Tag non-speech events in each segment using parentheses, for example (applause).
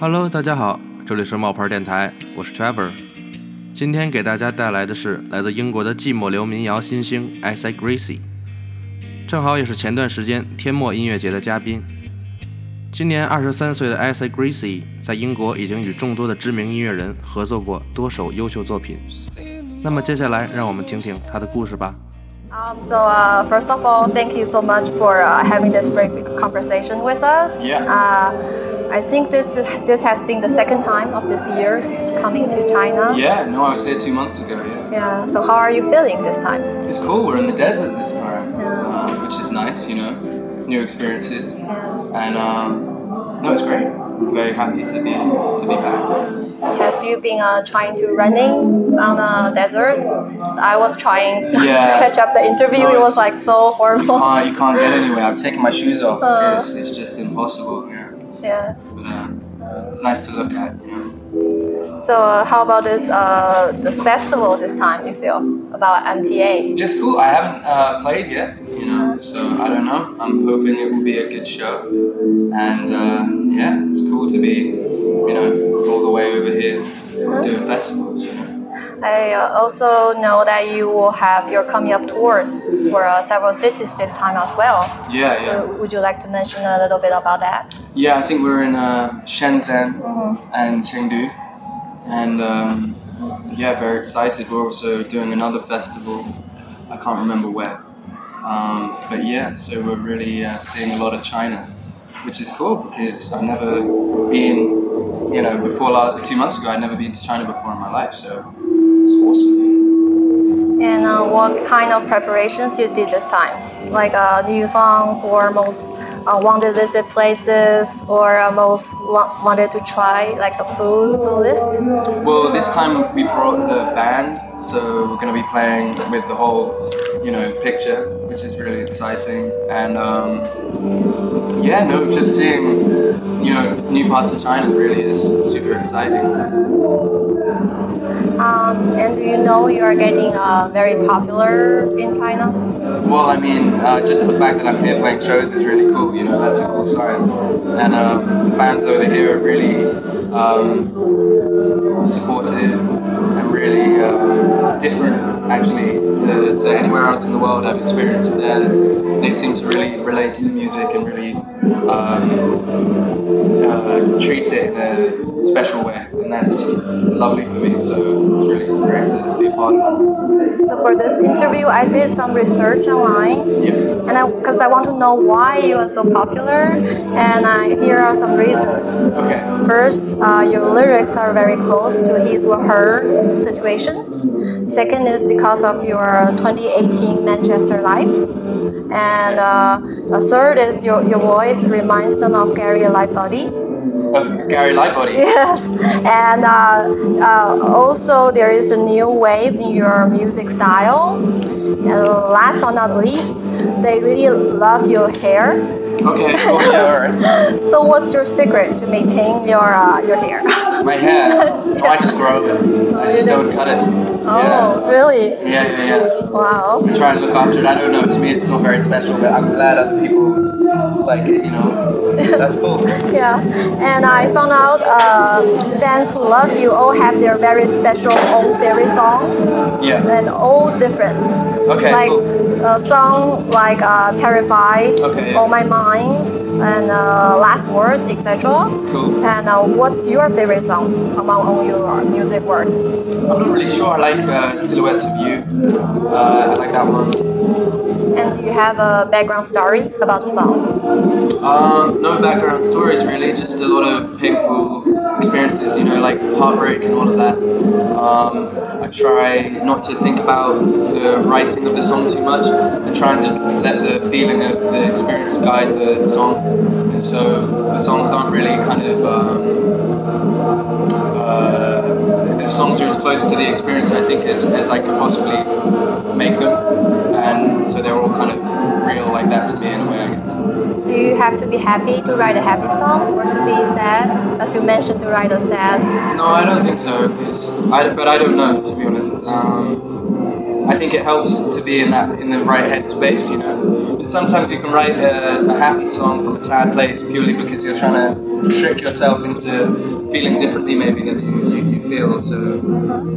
Hello，大家好，这里是冒牌电台，我是 Trevor。今天给大家带来的是来自英国的寂寞流民谣新星 Isaac Gracie，正好也是前段时间天漠音乐节的嘉宾。今年二十三岁的 Isaac Gracie 在英国已经与众多的知名音乐人合作过多首优秀作品。那么接下来让我们听听他的故事吧。Um, so uh, first of all, thank you so much for uh, having this great conversation with us. Yeah. Uh, I think this this has been the second time of this year coming to China. Yeah, no, I was here two months ago, yeah. Yeah. So how are you feeling this time? It's cool, we're in the desert this time, Yeah. um, which is nice, you know, new experiences. Yes. And um, no, it's great. I'm very happy to be to be back. Have you been uh, trying to running on the desert? I was trying (laughs) Yeah. to catch up the interview. No, it was like so You horrible. can't, you can't get anywhere. I've taken my shoes off Uh. because it's just impossible. Yeah. Uh, it's nice to look at, you know. So uh, how about this uh, the festival this time? You feel about MTA? It's cool. I haven't uh, played yet, you know, so I don't know. I'm hoping it will be a good show. And uh, yeah, it's cool to be, you know, all the way over here doing festivals. You know. I also know that you will have your coming up tours for uh, several cities this time as well. Yeah, yeah. Would you like to mention a little bit about that? Yeah, I think we're in uh, Shenzhen Mhm. and Chengdu. And um, yeah, very excited. We're also doing another festival. I can't remember where. Um, but yeah, so we're really uh, seeing a lot of China, which is cool because I've never been, you know, before two months ago, I'd never been to China before in my life. So it's awesome. And uh, what kind of preparations you did this time? Like uh, new songs or most uh, wanted to visit places or uh, most wa- wanted to try like food, food list? Well, this time we brought the band, so we're going to be playing with the whole, you know, picture, which is really exciting. And um, yeah, no, just seeing, you know, new parts of China really is super exciting. Um, and do you know you are getting uh, very popular in China? Well, I mean, uh, just the fact that I'm here playing shows is really cool. You know, that's a cool sign. And um, the fans over here are really um, supportive and really um, different, actually, to, to anywhere else in the world I've experienced. There, they seem to really relate to the music and really um, uh, treat it in a special way, and that's lovely for me. So it's really great to be a part of. So for this interview, I did some research online, Yeah. and I because I want to know why you are so popular, and I, here are some reasons. Okay. First, uh, your lyrics are very close to his or her situation. Second is because of your 2018 Manchester life. And uh, a third is your, your voice reminds them of Gary Lightbody. Of Gary Lightbody. (laughs) Yes, and uh, uh, also there is a new wave in your music style. And last but not least, they really love your hair. Okay. Yeah, alright. (laughs) So what's your secret to maintain your uh, your hair? (laughs) My hair. (laughs) Oh, I just grow it. I just don't cut it. Oh, really? Yeah. Yeah, yeah, yeah. Wow. I try and look after it. I don't know. To me, it's not very special, but I'm glad other people like it. You know, that's cool. (laughs) Yeah, and I found out uh, fans who love you all have their very special own favorite song, Yeah. and all different. Okay. like Cool. a song like uh, Terrified, Okay, yeah. All My Mind," and uh, Last Words, etc. Cool. And uh, what's your favorite songs among all your music works? I'm not really sure. I like uh, Silhouettes of You. Uh, I like that one. And do you have a background story about the song? Um, no background stories really, just a lot of painful experiences, you know, like heartbreak and all of that. Um, I try not to think about the writing of the song too much and try and just let the feeling of the experience guide the song. And so the songs aren't really kind of. Um, uh, the songs are as close to the experience I think as, as I could possibly make them, and so they're all kind of real like that to me in a way, I guess. Do you have to be happy to write a happy song or to be sad? As you mentioned, to write a sad. No, I don't think so. Cause I, but I don't know to be honest. Um, I think it helps to be in that in the right headspace, you know. But sometimes you can write a, a happy song from a sad place purely because you're trying to trick yourself into feeling differently, maybe than you, you, you feel. So,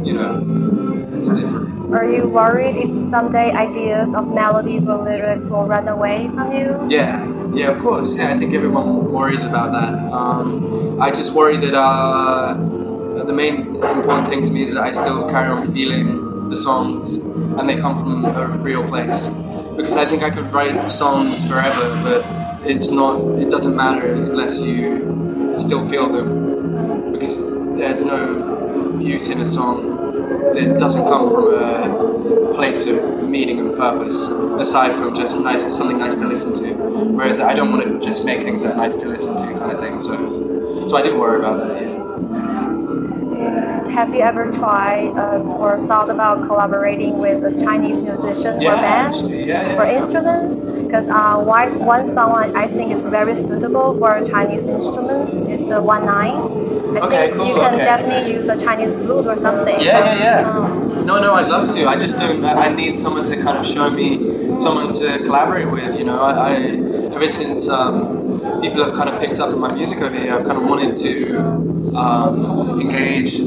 you know, it's different. Are you worried if someday ideas of melodies or lyrics will run away from you? Yeah, yeah, of course. Yeah, I think everyone worries about that. Um, I just worry that uh, the main important thing to me is that I still carry on feeling the songs and they come from a real place. Because I think I could write songs forever, but it's not. It doesn't matter unless you still feel them. Because there's no use in a song that doesn't come from a place of meaning and purpose, aside from just nice, something nice to listen to. Whereas I don't want to just make things that are nice to listen to, kind of thing. So, so I did worry about that. Yeah. Have you ever tried uh, or thought about collaborating with a Chinese musician Yeah, or band actually, yeah, yeah. or instruments? Because uh, why, one song I I think is very suitable for a Chinese instrument is the one nine. I Okay, think cool, you can okay. definitely use a Chinese flute or something. Yeah, yeah, yeah. Um, No, no, I'd love to. I just don't. I I need someone to kind of show me someone to collaborate with. You know, I, I ever since um, people have kind of picked up on my music over here, I've kind of wanted to um, engage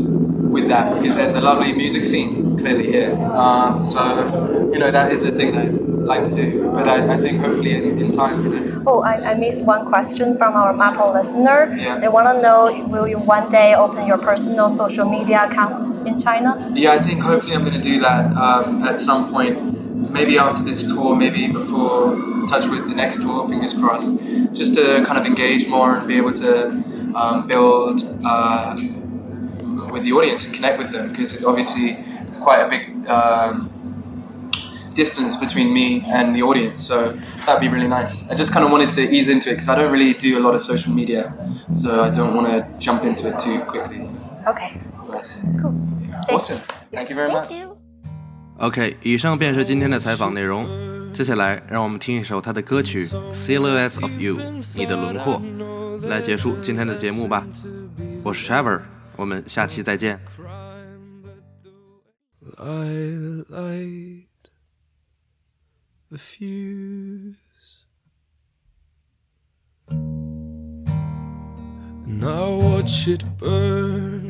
with that because there's a lovely music scene clearly here. Um, so you know, that is a thing that like to do. But I, I think hopefully in, in time, you know. Oh, I, I missed one question from our Mapo listener. Yeah. They want to know will you one day open your personal social media account in China? Yeah, I think hopefully I'm going to do that um, at some point. Maybe after this tour, maybe before touch with the next tour. Fingers crossed. Just to kind of engage more and be able to um, build uh, with the audience and connect with them because obviously it's quite a big um, distance between me and the audience. So that'd be really nice. I just kind of wanted to ease into it because I don't really do a lot of social media, so I don't want to jump into it too quickly. Okay, But cool. awesome. Thank you very much. Thank you. OK，以上便是今天的采访内容。接下来，让我们听一首他的歌曲《Silhouettes of You》，你的轮廓，来结束今天的节目吧。我是 Trevor，我们下期再见。 I light The fuse, and I watch it burn.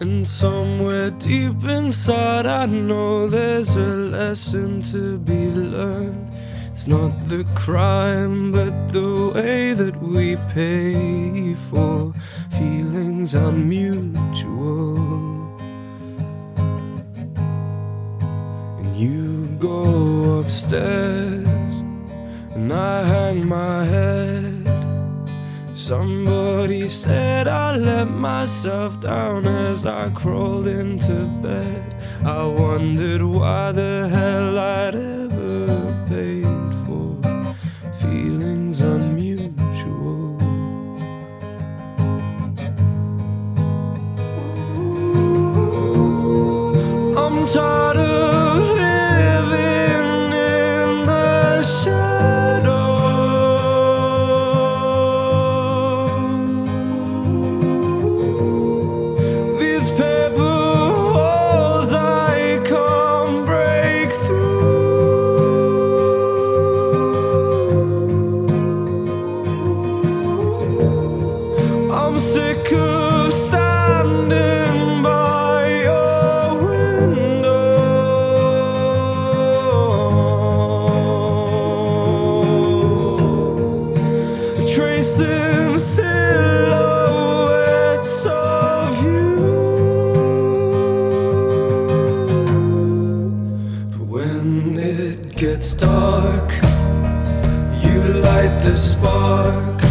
And somewhere deep inside, I know there's a lesson to be learned. It's not the crime, but the way that we pay for feelings unmutual. And you go upstairs, and I hang my head. Somebody said I let myself down as I crawled into bed. I wondered why the hell I'd ever paid for feelings unmutual. I'm tired of it's dark, you light the spark.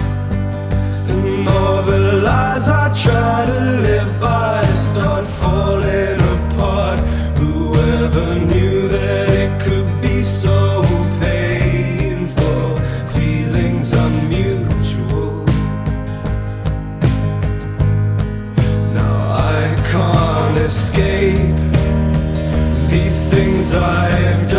And all the lies I try to live by start falling apart. Whoever knew that it could be so painful? Feelings unmutual. Now I can't escape these things I've done.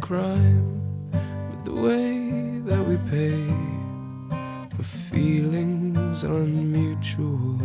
Crime, but the way that we pay for feelings unmutual.